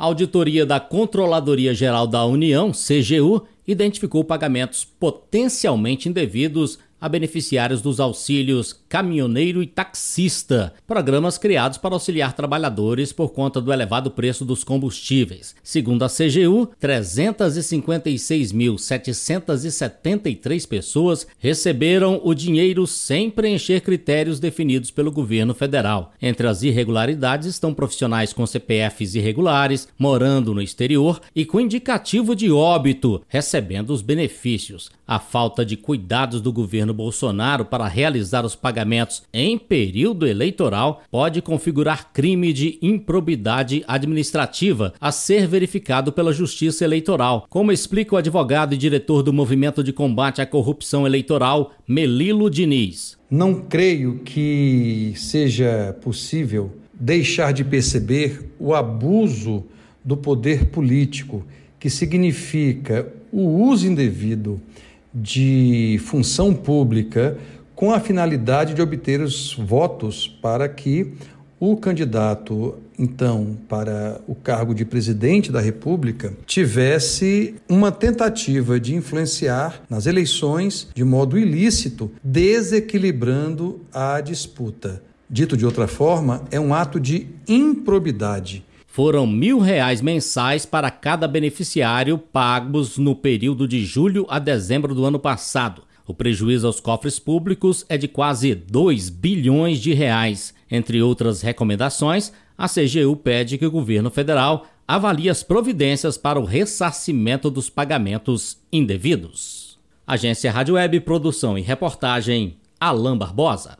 A auditoria da Controladoria Geral da União, CGU, identificou pagamentos potencialmente indevidos a beneficiários dos auxílios caminhoneiro e taxista, programas criados para auxiliar trabalhadores por conta do elevado preço dos combustíveis. Segundo a CGU, 356.773 pessoas receberam o dinheiro sem preencher critérios definidos pelo governo federal. Entre as irregularidades estão profissionais com CPFs irregulares, morando no exterior e com indicativo de óbito, recebendo os benefícios. A falta de cuidados do governo Bolsonaro para realizar os pagamentos em período eleitoral pode configurar crime de improbidade administrativa a ser verificado pela Justiça Eleitoral, como explica o advogado e diretor do Movimento de Combate à Corrupção Eleitoral, Melilo Diniz. Não creio que seja possível deixar de perceber o abuso do poder político, que significa o uso indevido de função pública com a finalidade de obter os votos para que o candidato, então, para o cargo de presidente da República, tivesse uma tentativa de influenciar nas eleições de modo ilícito, desequilibrando a disputa. Dito de outra forma, é um ato de improbidade foram mil reais mensais para cada beneficiário pagos no período de julho a dezembro do ano passado. O prejuízo aos cofres públicos é de quase 2 bilhões de reais. Entre outras recomendações, a CGU pede que o governo federal avalie as providências para o ressarcimento dos pagamentos indevidos. Agência Rádio Web, produção e reportagem, Alain Barbosa.